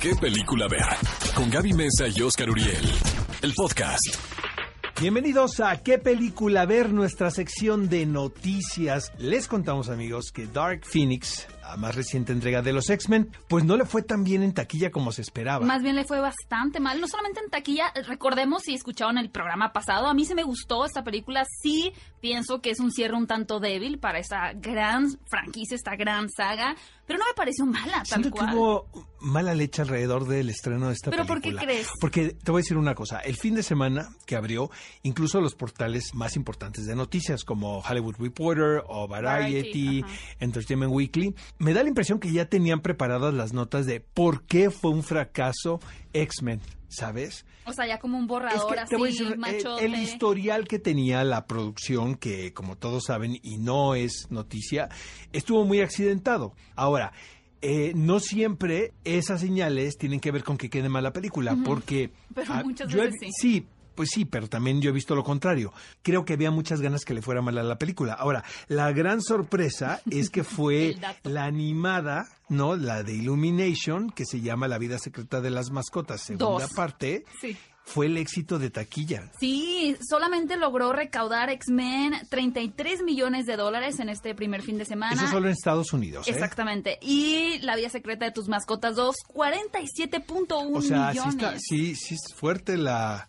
qué película ver. Con Gaby Mesa y Oscar Uriel. El podcast. Bienvenidos a ¿Qué película ver? Nuestra sección de noticias. Les contamos amigos que Dark Phoenix, la más reciente entrega de los X-Men, pues no le fue tan bien en taquilla como se esperaba. Más bien le fue bastante mal, no solamente en taquilla, recordemos si escucharon el programa pasado, a mí se me gustó esta película, sí pienso que es un cierre un tanto débil para esta gran franquicia, esta gran saga, pero no me pareció mala, tal Siento cual. que hubo mala leche alrededor del estreno de esta ¿Pero por película. qué crees? Porque te voy a decir una cosa, el fin de semana que abrió, incluso los portales más importantes de noticias como Hollywood Reporter o Variety. Entertainment Weekly, me da la impresión que ya tenían preparadas las notas de por qué fue un fracaso X-Men, ¿sabes? O sea, ya como un borrador Es que así, decir, el- machote. el, historial que tenía la producción, que como todos saben y no es noticia, estuvo muy accidentado. Ahora, eh, no siempre esas señales tienen que ver con que quede mal la película, porque... Pero muchas he- veces sí. Sí, pues sí, pero también yo he visto lo contrario. Creo que había muchas ganas que le fuera mal a la película. Ahora, la gran sorpresa es que fue la animada, ¿no? La de Illumination, que se llama La vida secreta de las mascotas, segunda Dos. parte Sí. fue el éxito de taquilla. Sí, solamente logró recaudar X-Men 33 millones de dólares en este primer fin de semana. Eso solo en Estados Unidos, ¿eh? Exactamente. Y La Vida Secreta de tus Mascotas 2, 47.1 O sea, sí, millones. está, sí, sí es fuerte la,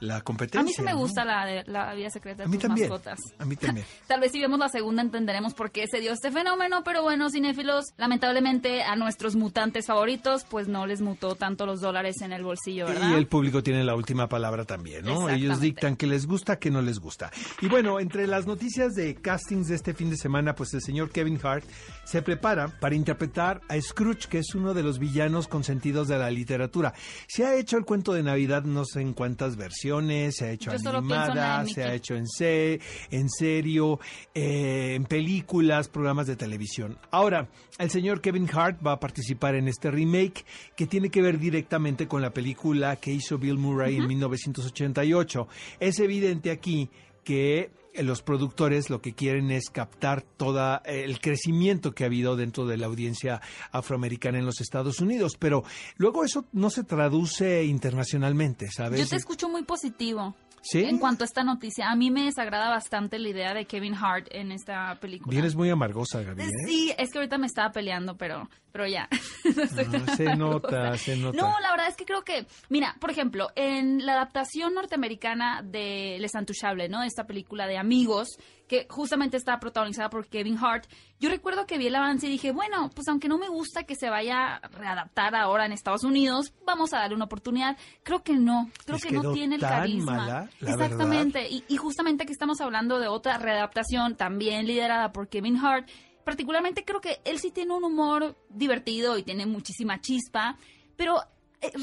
la competencia. A mí sí me ¿no? gusta la, la Vida Secreta de A mí tus también. Mascotas. A mí también. Tal vez si vemos la segunda entenderemos por qué se dio este fenómeno, pero bueno, cinéfilos, lamentablemente a nuestros mutantes favoritos pues no les mutó tanto los dólares en el bolsillo, ¿verdad? Y el público tiene la última palabra también, ¿no? Ellos dictan que les gusta, que no les gusta. Y bueno, entre las noticias de castings de este fin de semana, pues el señor Kevin Hart se prepara para interpretar a Scrooge, que es uno de los villanos consentidos de la literatura. Se ha hecho el cuento de Navidad no sé en cuántas versiones, se ha hecho Yo en animada, se ha hecho en, se- en serio, eh, en películas, programas de televisión. Ahora, el señor Kevin Hart va a participar en este remake que tiene que ver directamente con la película que hizo Bill Murray en 1988. Es evidente aquí que los productores lo que quieren es captar todo el crecimiento que ha habido dentro de la audiencia afroamericana en los Estados Unidos, pero luego eso no se traduce internacionalmente, ¿sabes? Yo te escucho muy positivo. ¿Sí? En cuanto a esta noticia, a mí me desagrada bastante la idea de Kevin Hart en esta película. Vienes muy amargosa, Gaby. ¿eh? Sí, es que ahorita me estaba peleando, pero, pero ya. No estoy Ah, se amargosa. nota, se nota. No, la verdad es que creo que, mira, por ejemplo, en la adaptación norteamericana de Les Intouchables, ¿no? Esta película de amigos, que justamente está protagonizada por Kevin Hart, yo recuerdo que vi el avance y dije, bueno, pues aunque no me gusta que se vaya a readaptar ahora en Estados Unidos, vamos a darle una oportunidad. Creo que no, creo Les que no tiene el carisma. mala, Exactamente, y, y justamente aquí estamos hablando de otra readaptación también liderada por Kevin Hart. Particularmente creo que él sí tiene un humor divertido y tiene muchísima chispa, pero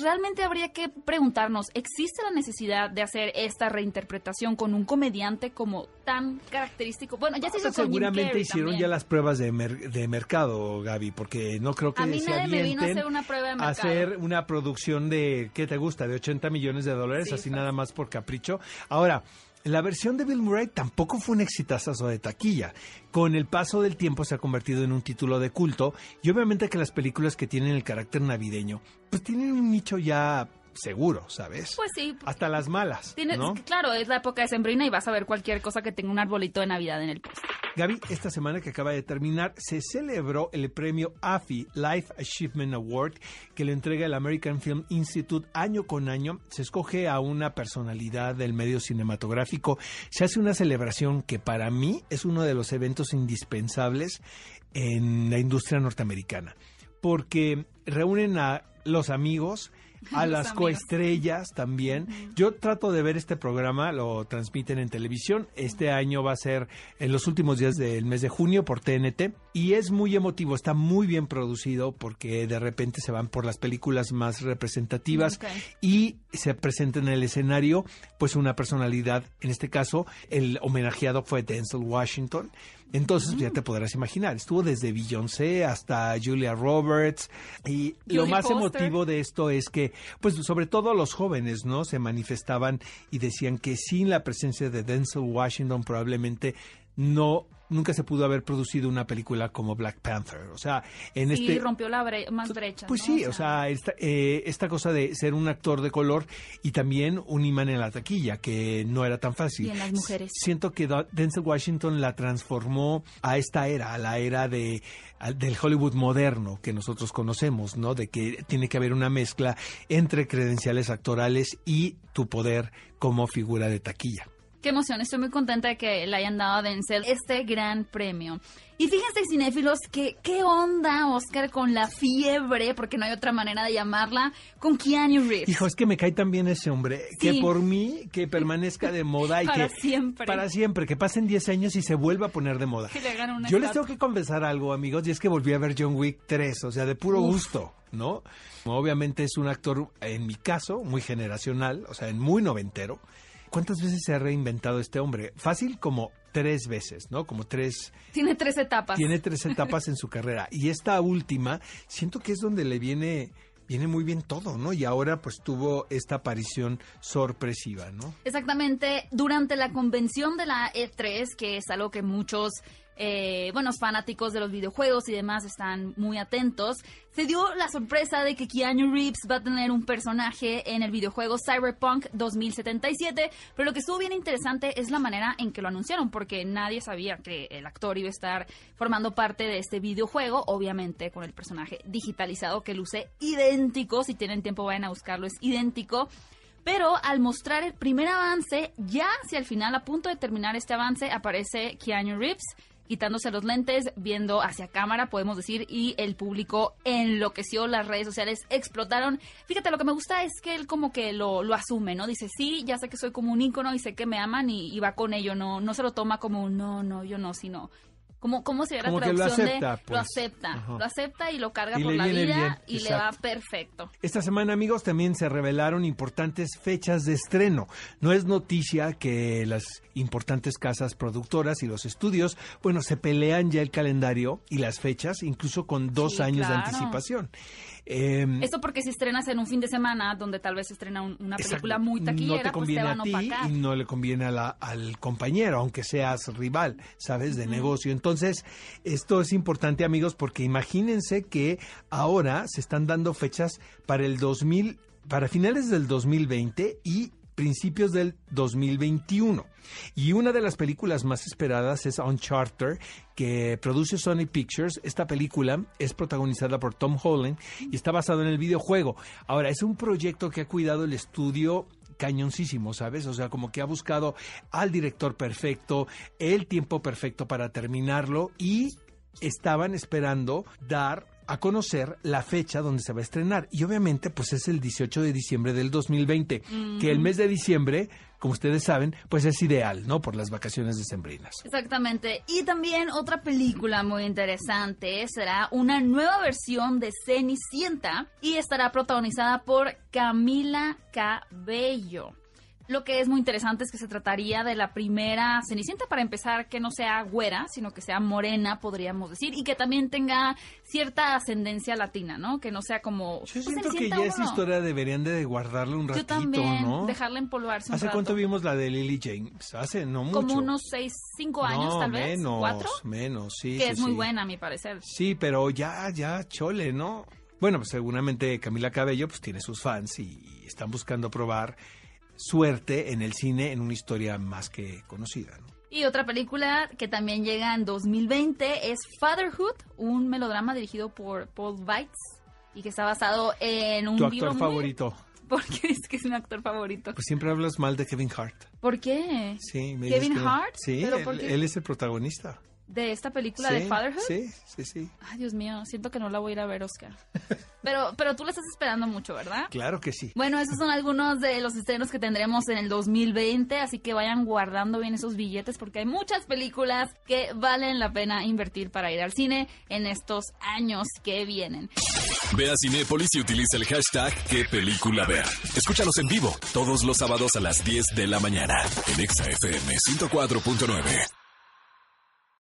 realmente habría que preguntarnos, ¿existe la necesidad de hacer esta reinterpretación con un comediante como tan característico? Bueno, ya se hizo Pues Jim seguramente Carrey hicieron también. ya las pruebas de, mer- de mercado, Gaby, porque no creo que A mí se nadie me vino a hacer una prueba de mercado. hacer una producción de, ¿qué te gusta? De 80 millones de dólares, Sí, así fácil. nada más por capricho. Ahora, la versión de Bill Murray tampoco fue un exitazo de taquilla. Con el paso del tiempo se ha convertido en un título de culto y obviamente que las películas que tienen el carácter navideño, pues tienen un nicho ya seguro, ¿sabes? Pues sí, Hasta las malas, claro, es la época de Sembrina y vas a ver cualquier cosa que tenga un arbolito de Navidad en el post. Gaby, esta semana que acaba de terminar se celebró el premio AFI Life Achievement Award que le entrega el American Film Institute año con año. Se escoge a una personalidad del medio cinematográfico. Se hace una celebración que para mí es uno de los eventos indispensables en la industria norteamericana porque reúnen a los amigos, a las amigos. coestrellas también. Yo trato de ver este programa, lo transmiten en televisión. Este año va a ser en los últimos días del mes de junio por TNT y es muy emotivo, está muy bien producido porque de repente se van por las películas más representativas y se presenta en el escenario pues una personalidad, en este caso el homenajeado fue Denzel Washington. Entonces ya te podrás imaginar, estuvo desde Beyoncé hasta Julia Roberts y lo más Foster. emotivo de esto es que pues sobre todo los jóvenes, ¿no? Se manifestaban y decían que sin la presencia de Denzel Washington probablemente no nunca se pudo haber producido una película como Black Panther. O sea, en sí, este... rompió la bre más brecha. Pues sí, o sea, esta, eh, esta cosa de ser un actor de color y también un imán en la taquilla, que no era tan fácil. Y en las mujeres. Siento que Denzel Washington la transformó a esta era, a la era de del Hollywood moderno que nosotros conocemos, ¿no? De que tiene que haber una mezcla entre credenciales actorales y tu poder como figura de taquilla. Qué emoción, estoy muy contenta de que le hayan dado a Denzel este gran premio. Y fíjense, cinéfilos, que qué onda, Oscar, con la fiebre, porque no hay otra manera de llamarla, con Keanu Reeves. Hijo, es que me cae también ese hombre, que por mí, que permanezca de moda y para que... siempre. Para siempre, que pasen 10 años y se vuelva a poner de moda. Que le hagan una Yo les tengo que confesar algo, amigos, y es que volví a ver John Wick 3, o sea, de puro Uf. gusto, ¿no? Obviamente es un actor, en mi caso, muy generacional, o sea, muy noventero. ¿Cuántas veces se ha reinventado este hombre? Fácil como tres veces, ¿no? Como tres... Tiene tres etapas. Tiene tres etapas en su carrera. Y esta última, siento que es donde le viene viene muy bien todo, ¿no? Y ahora pues tuvo esta aparición sorpresiva, ¿no? Exactamente, durante la convención de la E3, que es algo que muchos eh, buenos fanáticos de los videojuegos y demás están muy atentos, se dio la sorpresa de que Keanu Reeves va a tener un personaje en el videojuego Cyberpunk 2077, pero lo que estuvo bien interesante es la manera en que lo anunciaron, porque nadie sabía que el actor iba a estar formando parte de este videojuego, obviamente con el personaje digitalizado que luce idéntico, si tienen tiempo vayan a buscarlo, es idéntico. Pero al mostrar el primer avance, ya hacia el final, a punto de terminar este avance, aparece Keanu Reeves quitándose los lentes, viendo hacia cámara, podemos decir, y el público enloqueció, las redes sociales explotaron. Fíjate, lo que me gusta es que él como que lo, lo asume, ¿no? Dice, sí, ya sé que soy como un ícono y sé que me aman y, y va con ello, no, no se lo toma como un no, no, yo no, sino... ¿Cómo, cómo sería Como la que lo traducción acepta, de lo pues. acepta? Ajá. Lo acepta y lo carga Y por la vida bien, y le va perfecto. Esta semana, amigos, también se revelaron importantes fechas de estreno. No es noticia que las importantes casas productoras y los estudios, bueno, se pelean ya el calendario y las fechas, incluso con dos Sí, años de anticipación. Em, Esto porque si estrenas en un fin de semana donde tal vez se estrena un- una película Exacto. muy taquillera, no te pues te conviene van a a ti y no le conviene a la- al compañero, aunque seas rival, ¿sabes? De negocio. Entonces, esto es importante, amigos, porque imagínense que ahora se están dando fechas para el 2000, para finales del 2020 y principios del 2021. Y una de las películas más esperadas es Uncharted, que produce Sony Pictures. Esta película es protagonizada por Tom Holland y está basado en el videojuego. Ahora, es un proyecto que ha cuidado el estudio cañoncísimo, ¿sabes? O sea, como que ha buscado al director perfecto, el tiempo perfecto para terminarlo y estaban esperando dar a conocer la fecha donde se va a estrenar. Y obviamente, pues es el 18 de diciembre del 2020, que el mes de diciembre, como ustedes saben, pues es ideal, ¿no? Por las vacaciones decembrinas. Exactamente. Y también otra película muy interesante será una nueva versión de Cenicienta y estará protagonizada por Camila Cabello. Lo que es muy interesante es que se trataría de la primera Cenicienta, para empezar, que no sea güera, sino que sea morena, podríamos decir, y que también tenga cierta ascendencia latina, ¿no? Que no sea como... Yo pues, siento que ya esa historia deberían de guardarle un Yo ratito, también, ¿no? dejarla empolvarse un ¿Hace rato. cuánto vimos la de Lily James? Hace no mucho. Como unos seis, cinco años No, tal vez, menos, cuatro, menos, sí. que sí, es muy buena a mi parecer. Sí, pero ya, ya, chole, ¿no? Bueno, pues seguramente Camila Cabello pues tiene sus fans y están buscando probar suerte en el cine en una historia más que conocida, ¿no? Y otra película que también llega en 2020 es Fatherhood, un melodrama dirigido por Paul Weitz y que está basado en un Tu actor muy- favorito. ¿Por qué es que es un actor favorito? Pues siempre hablas mal de Kevin Hart. ¿Por qué? Sí, me ¿Kevin dices que- Hart? Sí, ¿Pero él, por qué? él es el protagonista. ¿De esta película sí, de Fatherhood? Sí, sí, sí. Ay, Dios mío, siento que no la voy a ir a ver, Oscar. Pero, pero tú la estás esperando mucho, ¿verdad? Claro que sí. Bueno, esos son algunos de los estrenos que tendremos en el 2020, así que vayan guardando bien esos billetes porque hay muchas películas que valen la pena invertir para ir al cine en estos años que vienen. Ve a Cinépolis y utiliza el hashtag qué película ver. Escúchanos en vivo todos los sábados a las 10 de la mañana en Exa FM 104.9.